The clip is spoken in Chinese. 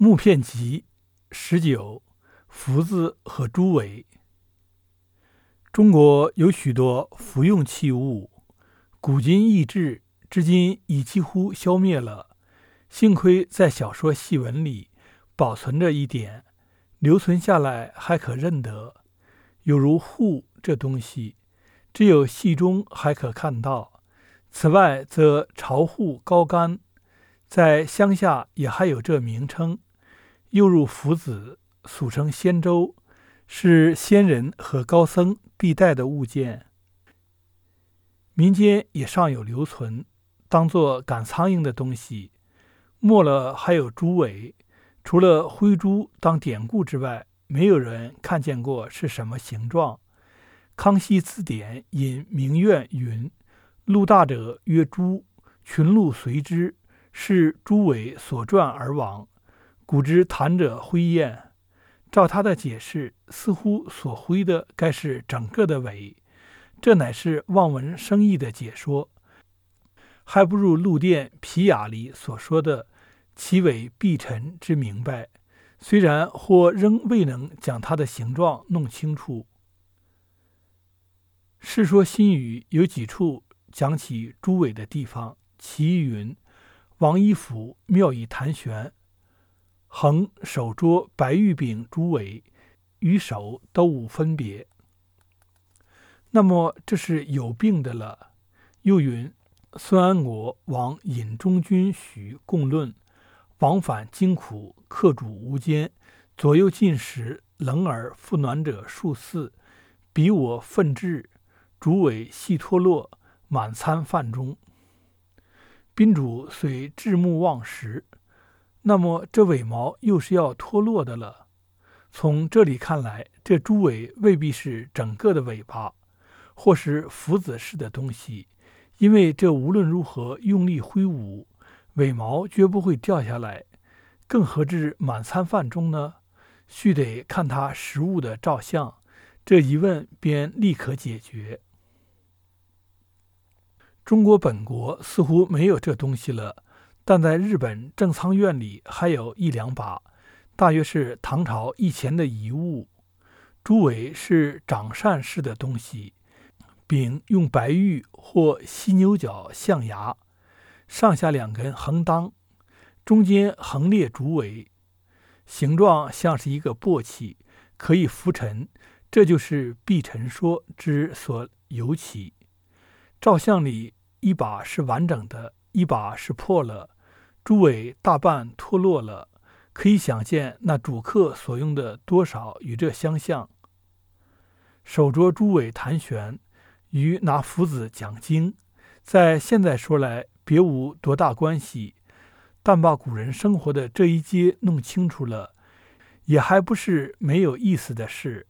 木片集十九，福字和猪尾。中国有许多服用器物，古今异制，至今已几乎消灭了。幸亏在小说戏文里保存着一点，留存下来还可认得。有如户这东西，只有戏中还可看到。此外，则朝户高杆，在乡下也还有这名称。又入福子，俗称仙舟，是仙人和高僧必带的物件。民间也尚有留存，当作赶苍蝇的东西。末了还有猪尾，除了灰猪当典故之外，没有人看见过是什么形状。康熙字典引明苑云：“鹿大者曰猪，群鹿随之，是猪尾所转而往。”古之谈者灰雁，照他的解释，似乎所灰的该是整个的尾，这乃是望文生义的解说，还不如陆电皮雅里所说的“其尾必沉”之明白。虽然或仍未能将它的形状弄清楚。《世说新语》有几处讲起猪尾的地方，其云：“王一府妙以谈玄。”横手捉白玉柄猪尾，与手都无分别。那么这是有病的了。又云：孙安国往引中军许共论，往返惊苦，客主无间，左右进食，冷而复暖者数四。比我奋志，主尾细脱落，满餐饭中。宾主虽至目忘食。那么这尾毛又是要脱落的了。从这里看来，这猪尾未必是整个的尾巴，或是福子式的东西，因为这无论如何用力挥舞，尾毛绝不会掉下来。更何至满餐饭中呢？须得看它食物的照相，这疑问便立刻解决。中国本国似乎没有这东西了。但在日本正仓院里还有一两把，大约是唐朝以前的遗物。猪尾是掌扇式的东西，柄用白玉或犀牛角象牙，上下两根横当，中间横列竹尾，形状像是一个簸箕，可以浮沉。这就是避尘说之所由起。照相里一把是完整的，一把是破了。猪尾大半脱落了，可以想见那主客所用的多少与这相像。手捉猪尾弹弦，与拿斧子讲经，在现在说来别无多大关系，但把古人生活的这一阶弄清楚了，也还不是没有意思的事。